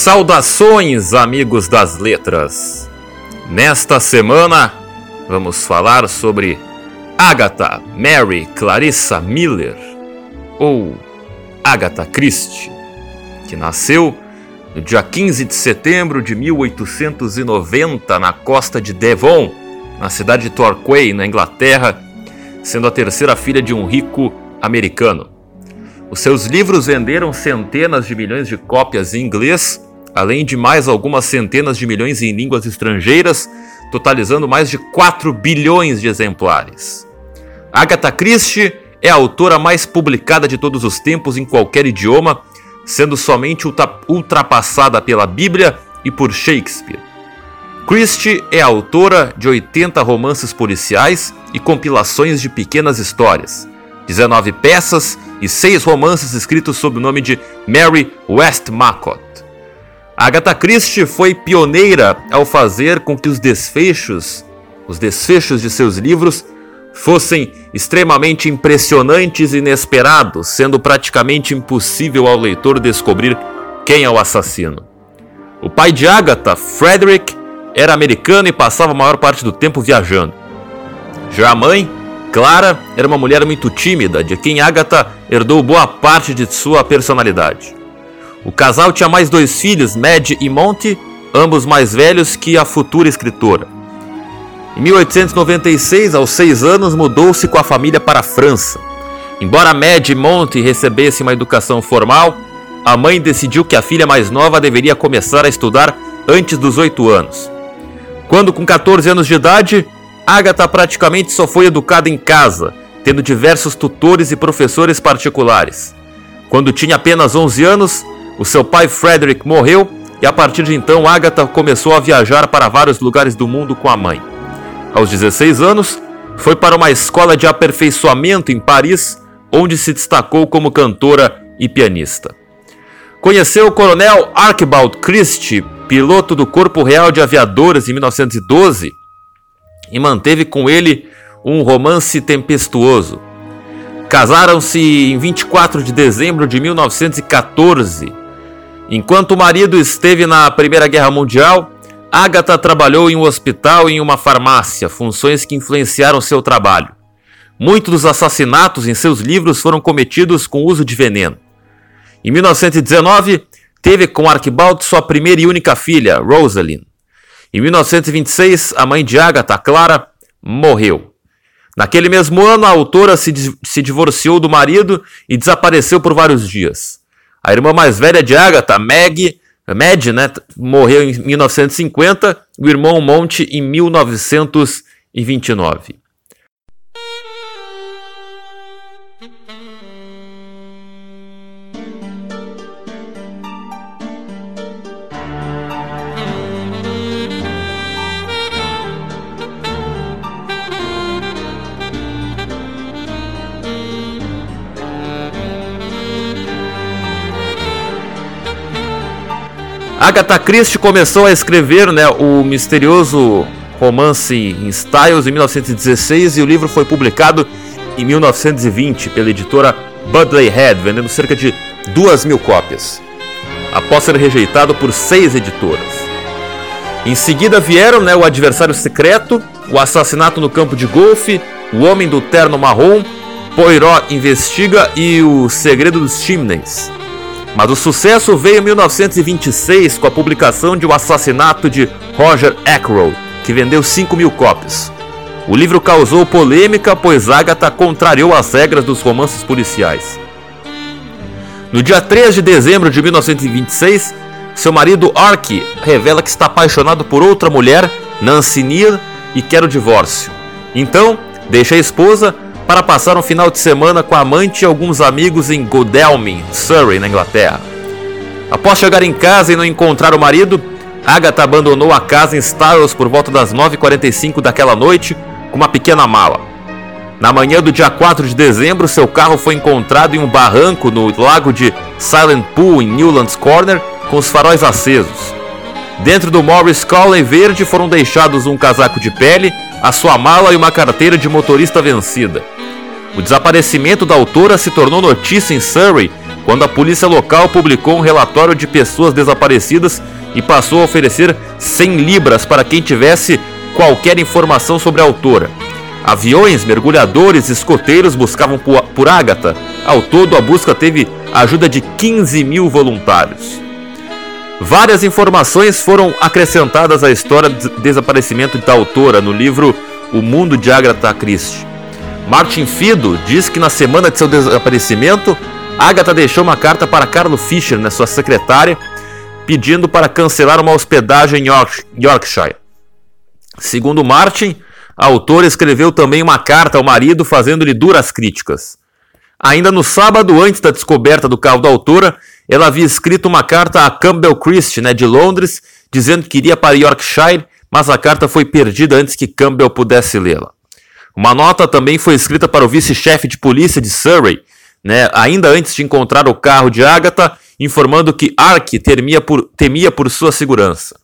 Saudações, amigos das letras! Nesta semana vamos falar sobre Agatha Mary Clarissa Miller, ou Agatha Christie, que nasceu no dia 15 de setembro de 1890 na costa de Devon, na cidade de Torquay, na Inglaterra, sendo a terceira filha de um rico americano. Os seus livros venderam centenas de milhões de cópias em inglês além de mais algumas centenas de milhões em línguas estrangeiras, totalizando mais de 4 bilhões de exemplares. Agatha Christie é a autora mais publicada de todos os tempos em qualquer idioma, sendo somente ultrapassada pela Bíblia e por Shakespeare. Christie é autora de 80 romances policiais e compilações de pequenas histórias, 19 peças e 6 romances escritos sob o nome de Mary Westmacott. Agatha Christie foi pioneira ao fazer com que os desfechos, os desfechos de seus livros, fossem extremamente impressionantes e inesperados, sendo praticamente impossível ao leitor descobrir quem é o assassino. O pai de Agatha, Frederick, era americano e passava a maior parte do tempo viajando. Já a mãe, Clara, era uma mulher muito tímida, de quem Agatha herdou boa parte de sua personalidade. O casal tinha mais dois filhos, Mad e Monty, ambos mais velhos que a futura escritora. Em 1896, aos seis anos, mudou-se com a família para a França. Embora Mad e Monty recebessem uma educação formal, a mãe decidiu que a filha mais nova deveria começar a estudar antes dos oito anos. Quando com 14 anos de idade, Agatha praticamente só foi educada em casa, tendo diversos tutores e professores particulares. Quando tinha apenas 11 anos, o seu pai Frederick morreu e a partir de então Agatha começou a viajar para vários lugares do mundo com a mãe. Aos 16 anos, foi para uma escola de aperfeiçoamento em Paris, onde se destacou como cantora e pianista. Conheceu o coronel Archibald Christie, piloto do Corpo Real de Aviadores em 1912, e manteve com ele um romance tempestuoso. Casaram-se em 24 de dezembro de 1914 Enquanto o marido esteve na Primeira Guerra Mundial, Agatha trabalhou em um hospital e em uma farmácia, funções que influenciaram seu trabalho. Muitos dos assassinatos em seus livros foram cometidos com uso de veneno. Em 1919, teve com Archibald sua primeira e única filha, Rosalind. Em 1926, a mãe de Agatha, Clara, morreu. Naquele mesmo ano, a autora se, se divorciou do marido e desapareceu por vários dias. A irmã mais velha de Agatha, Meg, Mad, né, morreu em 1950, o irmão Monte em 1929. Agatha Christie começou a escrever né, o misterioso romance em Styles em 1916 e o livro foi publicado em 1920 pela editora Budley Head, vendendo cerca de duas mil cópias, após ser rejeitado por seis editoras. Em seguida vieram né, O Adversário Secreto, O Assassinato no Campo de Golfe, O Homem do Terno Marrom, Poirot Investiga e O Segredo dos Chimneys. Mas o sucesso veio em 1926 com a publicação de O Assassinato de Roger Ackroyd, que vendeu 5 mil cópias. O livro causou polêmica, pois Agatha contrariou as regras dos romances policiais. No dia 3 de dezembro de 1926, seu marido Ark revela que está apaixonado por outra mulher, Nancy Neal, e quer o divórcio. Então, deixa a esposa, para passar um final de semana com a amante e alguns amigos em Godalming, Surrey, na Inglaterra. Após chegar em casa e não encontrar o marido, Agatha abandonou a casa em Styles por volta das 9h45 daquela noite com uma pequena mala. Na manhã do dia 4 de dezembro, seu carro foi encontrado em um barranco no lago de Silent Pool, em Newlands Corner, com os faróis acesos. Dentro do Morris Colley verde foram deixados um casaco de pele, a sua mala e uma carteira de motorista vencida. O desaparecimento da autora se tornou notícia em Surrey quando a polícia local publicou um relatório de pessoas desaparecidas e passou a oferecer 100 libras para quem tivesse qualquer informação sobre a autora. Aviões, mergulhadores e escoteiros buscavam por, Agatha. Ao todo, a busca teve a ajuda de 15 mil voluntários. Várias informações foram acrescentadas à história do desaparecimento da autora no livro O Mundo de Agatha Christie. Martin Fido diz que na semana de seu desaparecimento, Agatha deixou uma carta para Carlo Fischer, né, sua secretária, pedindo para cancelar uma hospedagem em Yorkshire. Segundo Martin, a autora escreveu também uma carta ao marido fazendo-lhe duras críticas. Ainda no sábado, antes da descoberta do carro da autora, ela havia escrito uma carta a Campbell Christie, né, de Londres, dizendo que iria para Yorkshire, mas a carta foi perdida antes que Campbell pudesse lê-la. Uma nota também foi escrita para o vice-chefe de polícia de Surrey, né, ainda antes de encontrar o carro de Agatha, informando que Ark temia por, temia por sua segurança.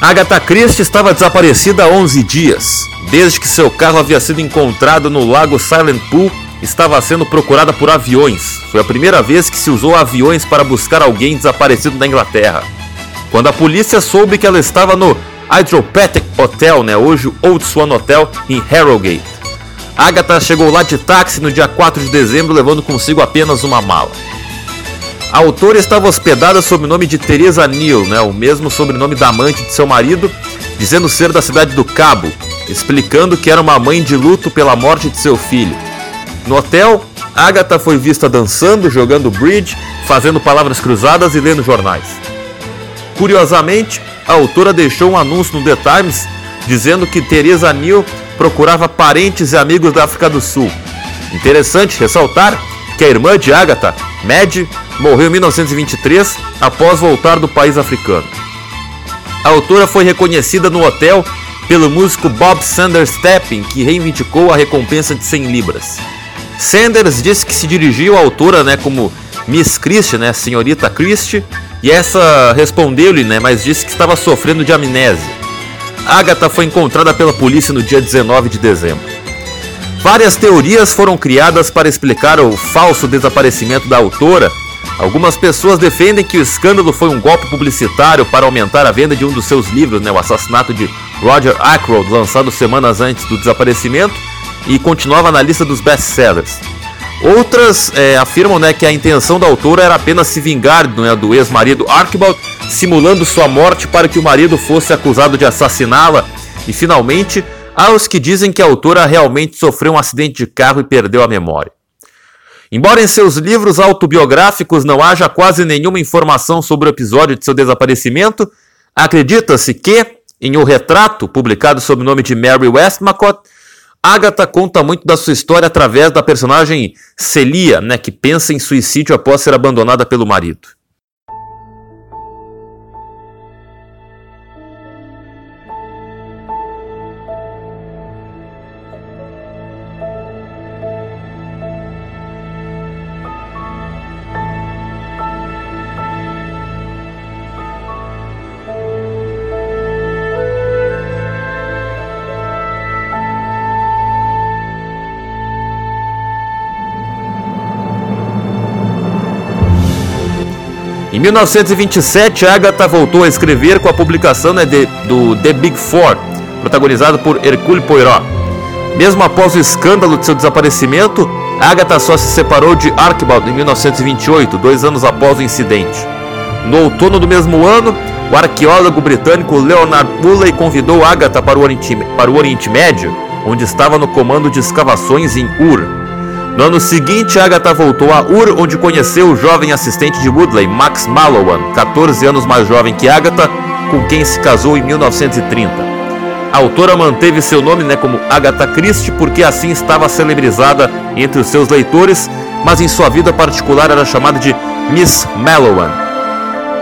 Agatha Christie estava desaparecida há 11 dias. Desde que seu carro havia sido encontrado no lago Silent Pool, estava sendo procurada por aviões. Foi a primeira vez que se usou aviões para buscar alguém desaparecido na Inglaterra. Quando a polícia soube que ela estava no Hydropathic Hotel, né, hoje o Old Swan Hotel, em Harrogate. Agatha chegou lá de táxi no dia 4 de dezembro, levando consigo apenas uma mala. A autora estava hospedada sob o nome de Teresa Neal, né, o mesmo sobrenome da amante de seu marido, dizendo ser da cidade do Cabo, explicando que era uma mãe de luto pela morte de seu filho. No hotel, Agatha foi vista dançando, jogando bridge, fazendo palavras cruzadas e lendo jornais. Curiosamente, a autora deixou um anúncio no The Times dizendo que Teresa Neal procurava parentes e amigos da África do Sul. Interessante ressaltar que a irmã de Agatha, Mad, morreu em 1923 após voltar do país africano. A autora foi reconhecida no hotel pelo músico Bob Sanders Stepping, que reivindicou a recompensa de 100 libras. Sanders disse que se dirigiu à autora né, como Miss Christie, né, senhorita Christie, e essa respondeu-lhe, né, mas disse que estava sofrendo de amnésia. Agatha foi encontrada pela polícia no dia 19 de dezembro. Várias teorias foram criadas para explicar o falso desaparecimento da autora Algumas pessoas defendem que o escândalo foi um golpe publicitário para aumentar a venda de um dos seus livros, né, o assassinato de Roger Ackroyd, lançado semanas antes do desaparecimento e continuava na lista dos best-sellers. Outras é, afirmam né, que a intenção da autora era apenas se vingar né, do ex-marido Archibald, simulando sua morte para que o marido fosse acusado de assassiná-la. E finalmente, há os que dizem que a autora realmente sofreu um acidente de carro e perdeu a memória. Embora em seus livros autobiográficos não haja quase nenhuma informação sobre o episódio de seu desaparecimento, acredita-se que, em O Retrato, publicado sob o nome de Mary Westmacott, Agatha conta muito da sua história através da personagem Celia, né, que pensa em suicídio após ser abandonada pelo marido. 1927, Agatha voltou a escrever com a publicação né, de, do The Big Four, protagonizado por Hercule Poirot. Mesmo após o escândalo de seu desaparecimento, Agatha só se separou de Archibald em 1928, dois anos após o incidente. No outono do mesmo ano, o arqueólogo britânico Leonard Woolley convidou Agatha para o, Oriente, para o Oriente Médio, onde estava no comando de escavações em Ur. No ano seguinte, Agatha voltou a Ur, onde conheceu o jovem assistente de Woodley, Max Mallowan, 14 anos mais jovem que Agatha, com quem se casou em 1930. A autora manteve seu nome né, como Agatha Christie porque assim estava celebrizada entre os seus leitores, mas em sua vida particular era chamada de Miss Mallowan.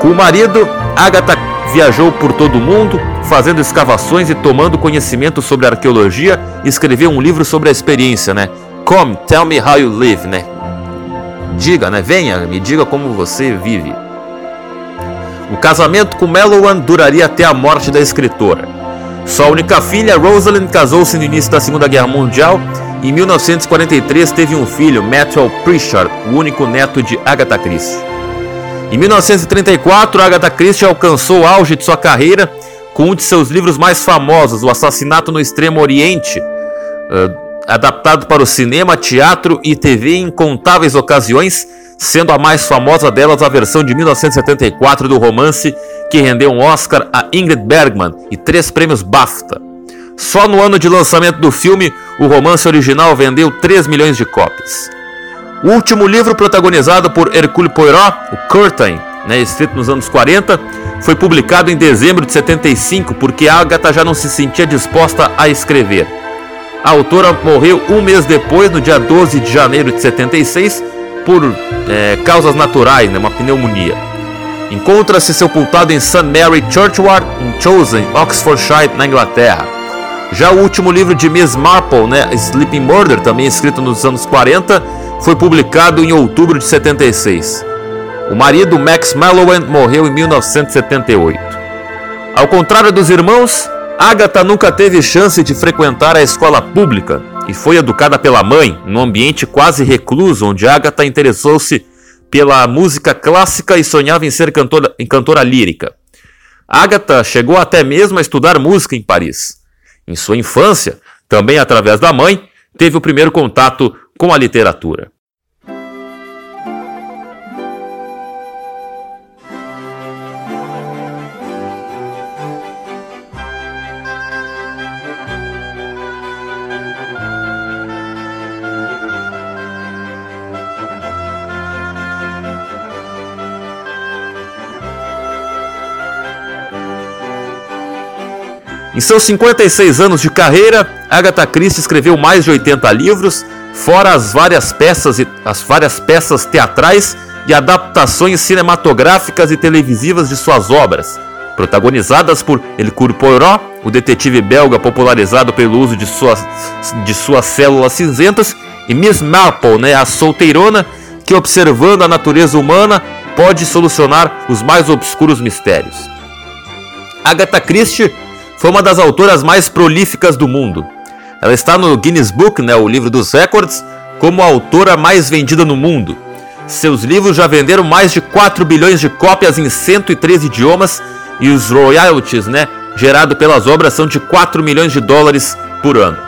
Com o marido, Agatha viajou por todo o mundo, fazendo escavações e tomando conhecimento sobre arqueologia, e escreveu um livro sobre a experiência, né? Come, tell me how you live, né? Diga, né? Venha, me diga como você vive. O casamento com Mellowan duraria até a morte da escritora. Sua única filha, Rosalind, casou-se no início da Segunda Guerra Mundial em 1943 teve um filho, Matthew Pritchard, o único neto de Agatha Christie. Em 1934, Agatha Christie alcançou o auge de sua carreira com um de seus livros mais famosos, O Assassinato no Extremo Oriente, uh, adaptado para o cinema, teatro e TV em incontáveis ocasiões, sendo a mais famosa delas a versão de 1974 do romance, que rendeu um Oscar a Ingrid Bergman e três prêmios BAFTA. Só no ano de lançamento do filme, o romance original vendeu 3 milhões de cópias. O último livro protagonizado por Hercule Poirot, o Curtain, né, escrito nos anos 40, foi publicado em dezembro de 75 porque Agatha já não se sentia disposta a escrever. A autora morreu um mês depois, no dia 12 de janeiro de 76, por é, causas naturais, né, uma pneumonia. Encontra-se sepultado em St. Mary Churchyard, em Chosen, Oxfordshire, na Inglaterra. Já o último livro de Miss Marple, né, Sleeping Murder, também escrito nos anos 40, foi publicado em outubro de 76. O marido, Max Mallowan, morreu em 1978. Ao contrário dos irmãos, Agatha nunca teve chance de frequentar a escola pública e foi educada pela mãe, num ambiente quase recluso, onde Agatha interessou-se pela música clássica e sonhava em ser cantora, em cantora lírica. Agatha chegou até mesmo a estudar música em Paris. Em sua infância, também através da mãe, teve o primeiro contato com a literatura. Em seus 56 anos de carreira, Agatha Christie escreveu mais de 80 livros, fora as várias peças as várias peças teatrais e adaptações cinematográficas e televisivas de suas obras, protagonizadas por Hercule Poirot, o detetive belga popularizado pelo uso de suas, de suas células cinzentas, e Miss Marple, né, a solteirona que observando a natureza humana pode solucionar os mais obscuros mistérios. Agatha Christie foi uma das autoras mais prolíficas do mundo. Ela está no Guinness Book, né, o livro dos recordes, como a autora mais vendida no mundo. Seus livros já venderam mais de 4 bilhões de cópias em 103 idiomas e os royalties, né, gerado pelas obras são de 4 milhões de dólares por ano.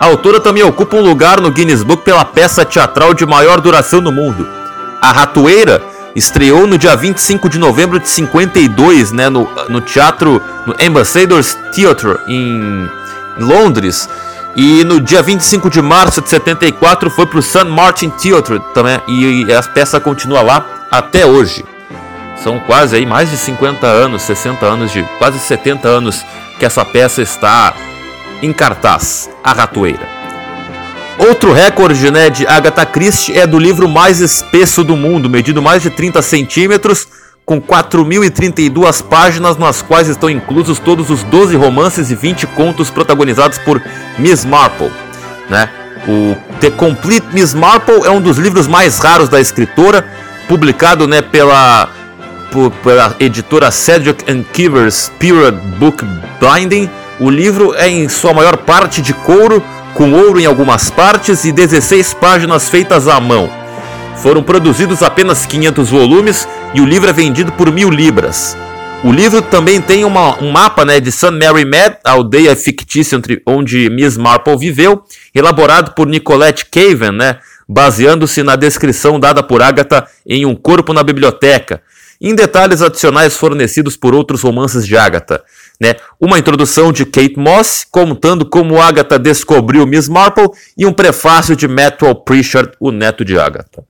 A autora também ocupa um lugar no Guinness Book pela peça teatral de maior duração no mundo. A Ratoeira estreou no dia 25 de novembro de 52, né, no, no teatro, no Ambassadors Theatre em Londres. E no dia 25 de março de 74 foi para o St. Martin Theatre também, e, e a peça continua lá até hoje. São quase aí mais de 50 anos, 60 anos, de quase 70 anos que essa peça está em cartaz, A Ratoeira. Outro recorde né, de Agatha Christie é do livro mais espesso do mundo, medido mais de 30 centímetros, com 4.032 páginas, nas quais estão inclusos todos os 12 romances e 20 contos protagonizados por Miss Marple. Né? O The Complete Miss Marple é um dos livros mais raros da escritora, publicado né, pela, por, pela editora Cedric Kivers Period Book Binding. O livro é em sua maior parte de couro, com ouro em algumas partes e 16 páginas feitas à mão. Foram produzidos apenas 500 volumes e o livro é vendido por mil libras. O livro também tem uma, um mapa né, de St. Mary Mad, a aldeia fictícia onde Miss Marple viveu, elaborado por Nicolette Caven, né, baseando-se na descrição dada por Agatha em Um Corpo na Biblioteca, em detalhes adicionais fornecidos por outros romances de Agatha. Né? Uma introdução de Kate Moss, contando como Agatha descobriu Miss Marple, e um prefácio de Matthew Pritchard, o neto de Agatha.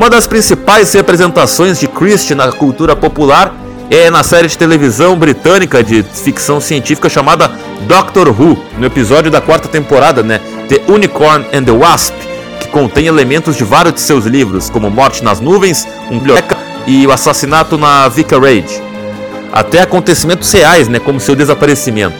Uma das principais representações de Christie na cultura popular é na série de televisão britânica de ficção científica chamada Doctor Who, no episódio da quarta temporada, né, The Unicorn and the Wasp, que contém elementos de vários de seus livros, como Morte nas Nuvens, Um Biblioteca e O Assassinato na Vicarage. Até acontecimentos reais, né, como seu desaparecimento.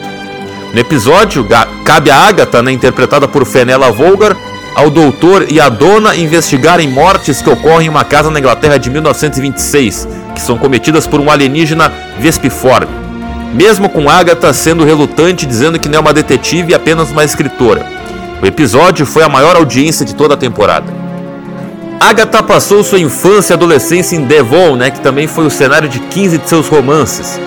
No episódio, cabe a Agatha, né, interpretada por Fenella Volgar, ao doutor e à dona investigarem mortes que ocorrem em uma casa na Inglaterra de 1926, que são cometidas por um alienígena vespiforme. Mesmo com Agatha sendo relutante, dizendo que não é uma detetive e apenas uma escritora. O episódio foi a maior audiência de toda a temporada. Agatha passou sua infância e adolescência em Devon, né, que também foi o cenário de 15 de seus romances.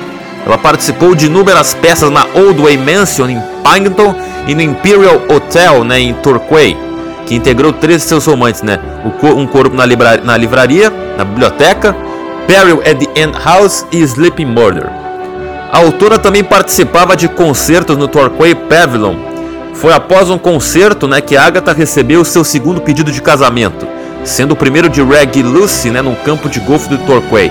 Ela participou de inúmeras peças na Oldway Mansion em Paddington e no Imperial Hotel né, em Torquay que integrou três de seus romances, né? Um Corpo na, livra na Livraria, na Biblioteca, Peril at the End House e Sleeping Murder. A autora também participava de concertos no Torquay Pavilion. Foi após um concerto né, que Agatha recebeu seu segundo pedido de casamento, sendo o primeiro de Reggie Lucy né, no campo de golfe do Torquay.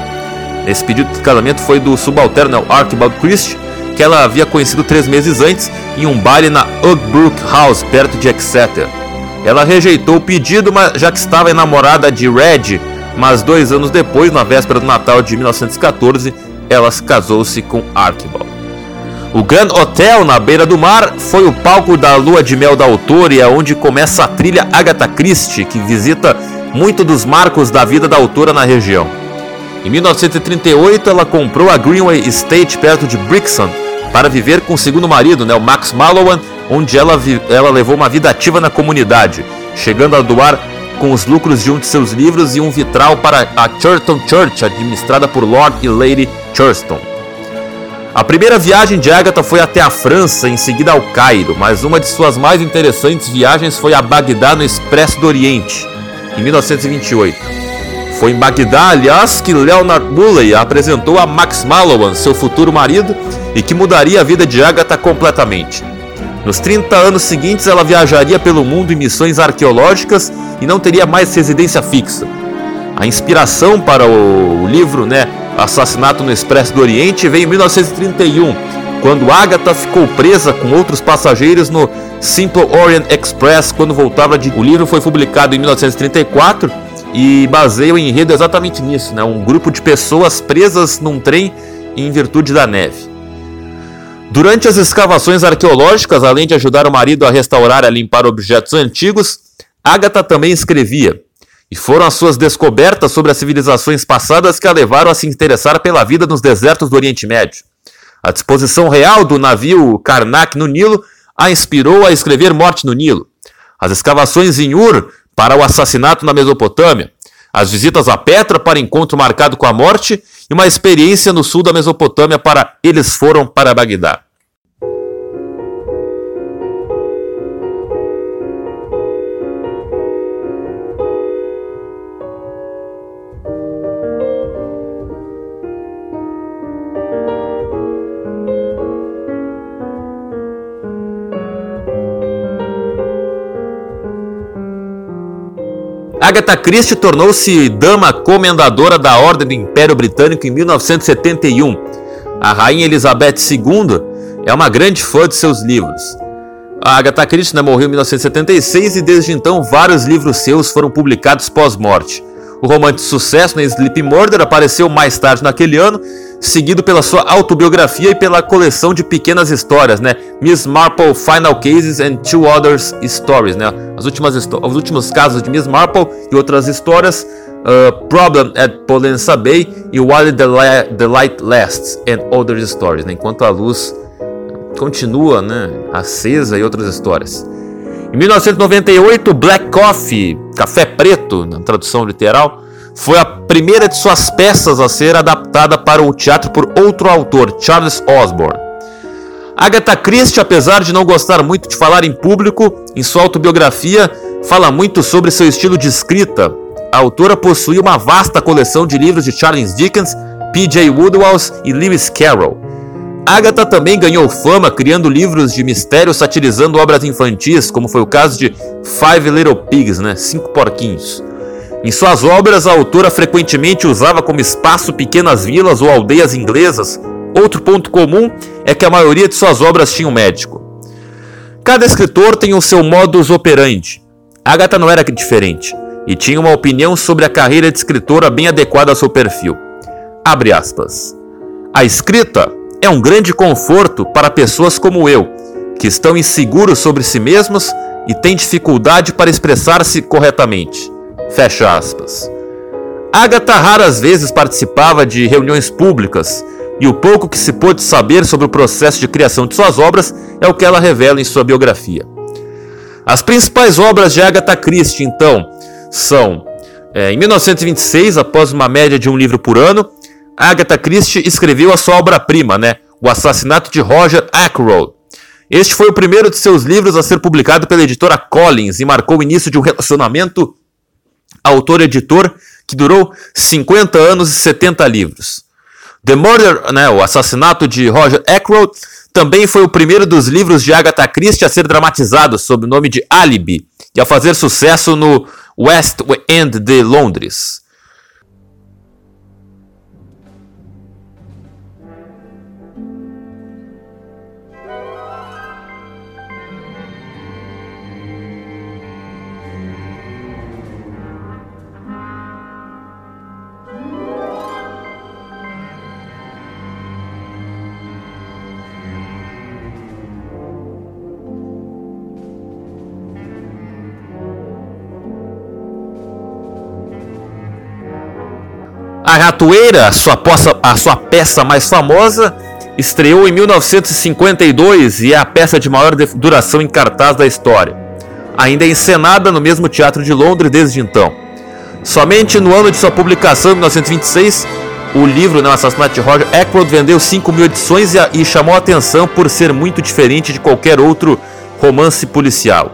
Esse pedido de casamento foi do subalterno né, Archibald Christie, que ela havia conhecido três meses antes em um baile na Oakbrook House, perto de Exeter. Ela rejeitou o pedido, mas já que estava enamorada de Red, mas dois anos depois, na véspera do Natal de 1914, ela casou-se com Archibald. O Grand Hotel, na beira do mar, foi o palco da lua de mel da autora e é onde começa a trilha Agatha Christie, que visita muito dos marcos da vida da autora na região. Em 1938, ela comprou a Greenway Estate perto de Brixton para viver com o segundo marido, né, o Max Mallowan, onde ela, ela levou uma vida ativa na comunidade, chegando a doar com os lucros de um de seus livros e um vitral para a Churton Church, administrada por Lord e Lady Churston. A primeira viagem de Agatha foi até a França, em seguida ao Cairo, mas uma de suas mais interessantes viagens foi a Bagdá no Expresso do Oriente, em 1928. Foi em Bagdá, aliás, que Leonard Bulley apresentou a Max Mallowan, seu futuro marido, e que mudaria a vida de Agatha completamente. Nos 30 anos seguintes, ela viajaria pelo mundo em missões arqueológicas e não teria mais residência fixa. A inspiração para o livro, né, Assassinato no Expresso do Oriente, veio em 1931, quando Agatha ficou presa com outros passageiros no Simple Orient Express quando voltava de. O livro foi publicado em 1934 e baseia o enredo exatamente nisso, né? Um grupo de pessoas presas num trem em virtude da neve. Durante as escavações arqueológicas, além de ajudar o marido a restaurar e limpar objetos antigos, Agatha também escrevia. E foram as suas descobertas sobre as civilizações passadas que a levaram a se interessar pela vida nos desertos do Oriente Médio. A disposição real do navio Karnak no Nilo a inspirou a escrever Morte no Nilo. As escavações em Ur para o assassinato na Mesopotâmia. As visitas a Petra para encontro marcado com a morte e uma experiência no sul da Mesopotâmia para Eles Foram para Bagdá. Agatha Christie tornou-se dama comendadora da Ordem do Império Britânico em 1971. A Rainha Elizabeth II é uma grande fã de seus livros. A Agatha Christie né, morreu em 1976 e desde então vários livros seus foram publicados pós-morte. O romance de sucesso, né, Sleep Murder, apareceu mais tarde naquele ano, seguido pela sua autobiografia e pela coleção de pequenas histórias, né? Miss Marple Final Cases and Two Others Stories, né? As últimas os últimos casos de Miss Marple e outras histórias, uh, Problem at Polensa Bay e While the, the Light Lasts and Other Stories, né? Enquanto a luz continua, né, acesa e outras histórias. Em 1998, Black Coffee, café preto, na tradução literal, foi a primeira de suas peças a ser adaptada para o teatro por outro autor, Charles Osborne. Agatha Christie, apesar de não gostar muito de falar em público, em sua autobiografia fala muito sobre seu estilo de escrita. A autora possui uma vasta coleção de livros de Charles Dickens, P.J. Woodhouse e Lewis Carroll. Agatha também ganhou fama criando livros de mistério satirizando obras infantis, como foi o caso de Five Little Pigs, né? Cinco porquinhos. Em suas obras, a autora frequentemente usava como espaço pequenas vilas ou aldeias inglesas. Outro ponto comum é que a maioria de suas obras tinha um médico. Cada escritor tem o seu modus operandi. Agatha não era diferente e tinha uma opinião sobre a carreira de escritora bem adequada ao seu perfil. Abre aspas. A escrita é um grande conforto para pessoas como eu, que estão inseguros sobre si mesmos e têm dificuldade para expressar-se corretamente. Fecha aspas. Agatha raras vezes participava de reuniões públicas e o pouco que se pôde saber sobre o processo de criação de suas obras é o que ela revela em sua biografia. As principais obras de Agatha Christie, então, são é, em 1926, após uma média de um livro por ano, Agatha Christie escreveu a sua obra-prima, né? O Assassinato de Roger Ackroyd. Este foi o primeiro de seus livros a ser publicado pela editora Collins e marcou o início de um relacionamento autor-editor que durou 50 anos e 70 livros. The Murder, né, o assassinato de Roger Ackroyd, também foi o primeiro dos livros de Agatha Christie a ser dramatizado sob o nome de Alibi e a fazer sucesso no West End de Londres. Ratoeira, sua, poça, a sua peça mais famosa, estreou em 1952 e é a peça de maior duração em cartaz da história. Ainda é encenada no mesmo teatro de Londres desde então. Somente no ano de sua publicação, em 1926, o livro né, Assassinato de Roger Ackroyd vendeu 5 mil edições e, e chamou a atenção por ser muito diferente de qualquer outro romance policial.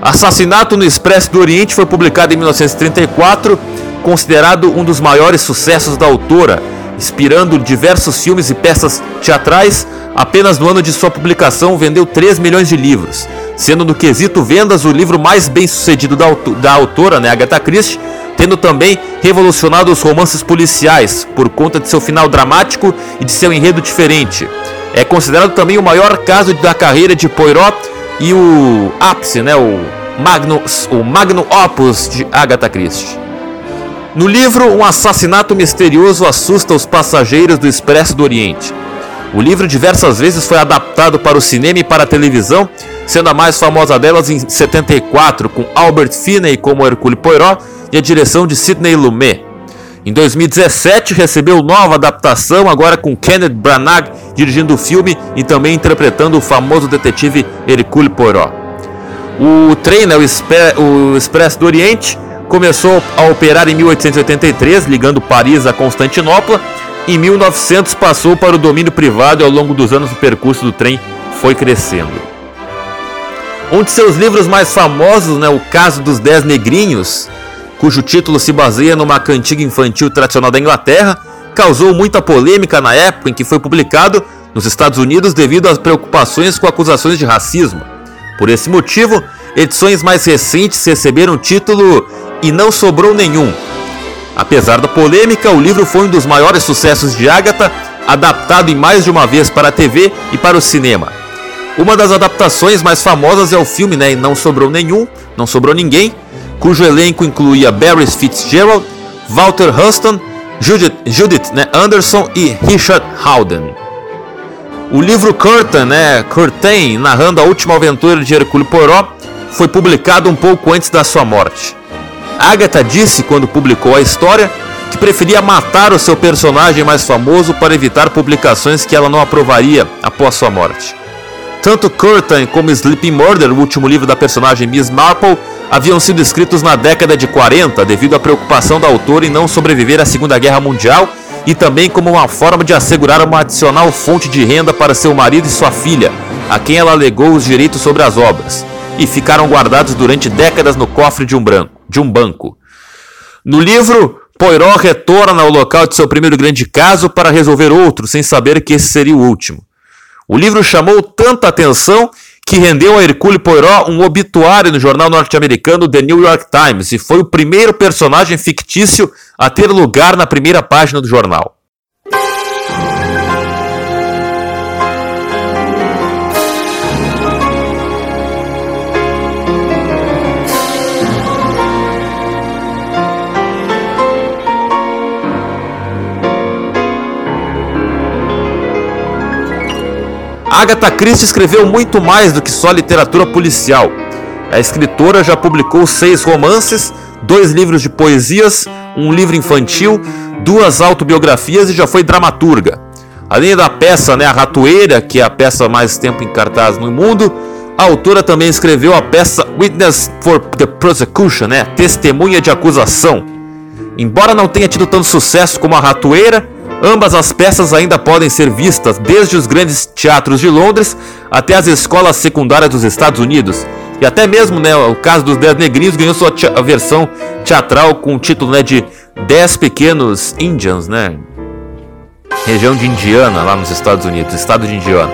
Assassinato no Expresso do Oriente foi publicado em 1934 considerado um dos maiores sucessos da autora, inspirando diversos filmes e peças teatrais, apenas no ano de sua publicação vendeu 3 milhões de livros, sendo no quesito vendas o livro mais bem sucedido da, da autora, né, Agatha Christie, tendo também revolucionado os romances policiais por conta de seu final dramático e de seu enredo diferente. É considerado também o maior caso da carreira de Poirot e o ápice, né, o magno, o magno opus de Agatha Christie. No livro, um assassinato misterioso assusta os passageiros do Expresso do Oriente. O livro diversas vezes foi adaptado para o cinema e para a televisão, sendo a mais famosa delas em 74, com Albert Finney como Hercule Poirot e a direção de Sidney Lumet. Em 2017 recebeu nova adaptação, agora com Kenneth Branagh dirigindo o filme e também interpretando o famoso detetive Hercule Poirot. O trem, né, o Expresso do Oriente, Começou a operar em 1883, ligando Paris a Constantinopla. Em 1900 passou para o domínio privado e ao longo dos anos o percurso do trem foi crescendo. Um de seus livros mais famosos, né, O Caso dos Dez Negrinhos, cujo título se baseia numa cantiga infantil tradicional da Inglaterra, causou muita polêmica na época em que foi publicado nos Estados Unidos devido às preocupações com acusações de racismo. Por esse motivo, edições mais recentes receberam o título e não sobrou nenhum. Apesar da polêmica, o livro foi um dos maiores sucessos de Agatha, adaptado em mais de uma vez para a TV e para o cinema. Uma das adaptações mais famosas é o filme né, Não Sobrou Nenhum, Não Sobrou Ninguém, cujo elenco incluía Barry Fitzgerald, Walter Huston, Judith, Judith né, Anderson e Richard Howden. O livro Curtain, né, Curtain, narrando a última aventura de Hercule Poirot, foi publicado um pouco antes da sua morte. Agatha disse quando publicou a história que preferia matar o seu personagem mais famoso para evitar publicações que ela não aprovaria após sua morte. Tanto Curtain como Sleeping Murder, o último livro da personagem Miss Marple, haviam sido escritos na década de 40 devido à preocupação da autora em não sobreviver à Segunda Guerra Mundial e também como uma forma de assegurar uma adicional fonte de renda para seu marido e sua filha, a quem ela alegou os direitos sobre as obras, e ficaram guardados durante décadas no cofre de um, branco, de um banco. No livro, Poirot retorna ao local de seu primeiro grande caso para resolver outro, sem saber que esse seria o último. O livro chamou tanta atenção que rendeu a Hercule Poirot um obituário no jornal norte-americano The New York Times e foi o primeiro personagem fictício a ter lugar na primeira página do jornal. Agatha Christie escreveu muito mais do que só literatura policial. A escritora já publicou seis romances, dois livros de poesias, um livro infantil, duas autobiografias e já foi dramaturga. Além da peça né, A Ratoeira, que é a peça mais tempo em cartaz no mundo, a autora também escreveu a peça Witness for the Prosecution, né, Testemunha de Acusação. Embora não tenha tido tanto sucesso como A Ratoeira, Ambas as peças ainda podem ser vistas desde os grandes teatros de Londres até as escolas secundárias dos Estados Unidos. E até mesmo né, o caso dos Dez Negrinhos ganhou sua versão teatral com o título né, de Dez Pequenos Indians, né? Região de Indiana, lá nos Estados Unidos, estado de Indiana.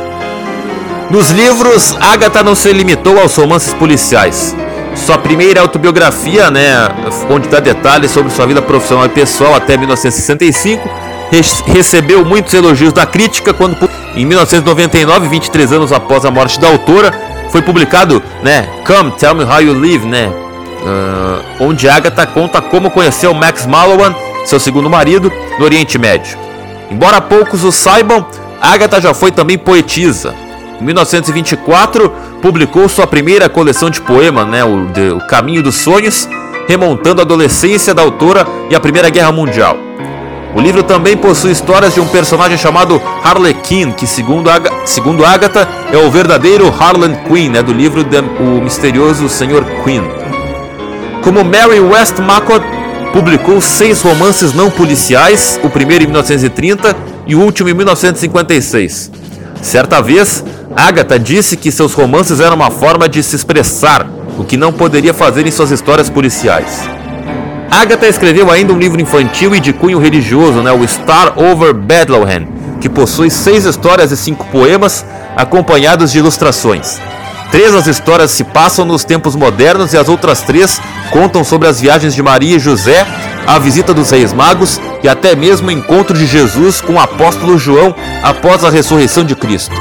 Nos livros, Agatha não se limitou aos romances policiais. Sua primeira autobiografia, né, onde dá detalhes sobre sua vida profissional e pessoal até 1965, recebeu muitos elogios da crítica quando, em 1999, 23 anos após a morte da autora, foi publicado, né, Come Tell Me How You Live, né, uh, onde Agatha conta como conheceu Max Mallowan, seu segundo marido, no Oriente Médio. Embora poucos o saibam, Agatha já foi também poetisa. Em 1924, publicou sua primeira coleção de poemas, né, o, de, o Caminho dos Sonhos, remontando a adolescência da autora e a Primeira Guerra Mundial. O livro também possui histórias de um personagem chamado Harlequin, que segundo, Ag segundo Agatha é o verdadeiro Harlan Quinn, né, do livro de, O Misterioso Senhor Quinn. Como Mary Westmacott publicou seis romances não policiais, o primeiro em 1930 e o último em 1956. Certa vez, Agatha disse que seus romances eram uma forma de se expressar, o que não poderia fazer em suas histórias policiais. Agatha escreveu ainda um livro infantil e de cunho religioso, né, o Star Over Bethlehem, que possui seis histórias e cinco poemas, acompanhados de ilustrações. Três das histórias se passam nos tempos modernos e as outras três contam sobre as viagens de Maria e José, a visita dos Reis Magos e até mesmo o encontro de Jesus com o apóstolo João após a ressurreição de Cristo.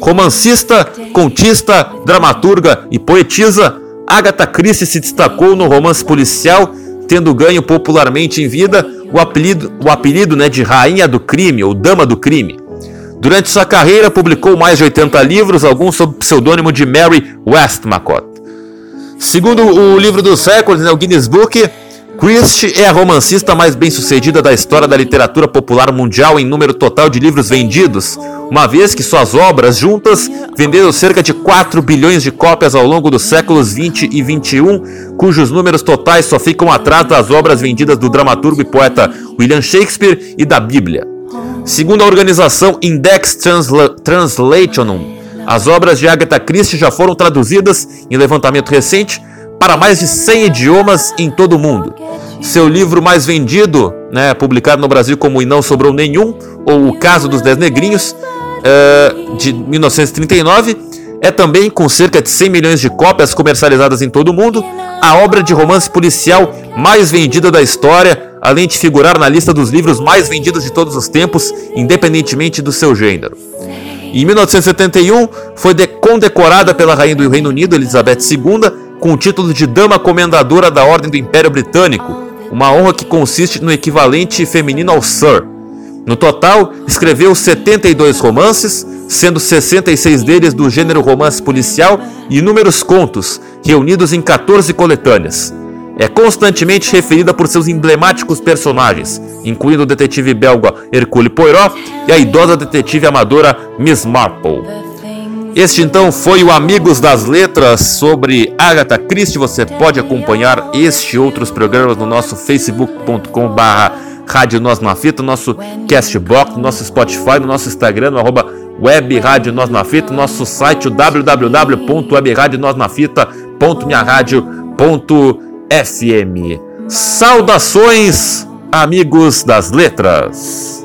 Romancista, contista, dramaturga e poetisa, Agatha Christie se destacou no romance policial, tendo ganho popularmente em vida o apelido, o apelido né, de Rainha do Crime ou Dama do Crime. Durante sua carreira, publicou mais de 80 livros, alguns sob o pseudônimo de Mary Westmacott. Segundo o livro dos recordes, né, o Guinness Book, Christie é a romancista mais bem-sucedida da história da literatura popular mundial em número total de livros vendidos, uma vez que suas obras juntas venderam cerca de 4 bilhões de cópias ao longo dos séculos 20 e 21, cujos números totais só ficam atrás das obras vendidas do dramaturgo e poeta William Shakespeare e da Bíblia. Segundo a organização Index Transla Translationum, as obras de Agatha Christie já foram traduzidas em levantamento recente para mais de 100 idiomas em todo o mundo. Seu livro mais vendido, né, publicado no Brasil como E Não Sobrou Nenhum, ou O Caso dos Dez Negrinhos, uh, de 1939, é também, com cerca de 100 milhões de cópias comercializadas em todo o mundo, a obra de romance policial mais vendida da história, além de figurar na lista dos livros mais vendidos de todos os tempos, independentemente do seu gênero. Em 1971, foi condecorada pela rainha do Reino Unido, Elizabeth II, com o título de Dama Comendadora da Ordem do Império Britânico, uma honra que consiste no equivalente feminino ao Sir. No total, escreveu 72 romances, sendo 66 deles do gênero romance policial e inúmeros contos, reunidos em 14 coletâneas. É constantemente referida por seus emblemáticos personagens, incluindo o detetive belga Hercule Poirot e a idosa detetive amadora Miss Marple. Este então foi o Amigos das Letras sobre Agatha Christie. Você pode acompanhar este e outros programas no nosso facebook.com/barra Rádio Nós na Fita, nosso Castbox, no nosso Spotify, no nosso Instagram, no arroba Web Rádio Nós na Fita, nosso site www.webradionosnafita.minharadio.com FM. Saudações, amigos das letras.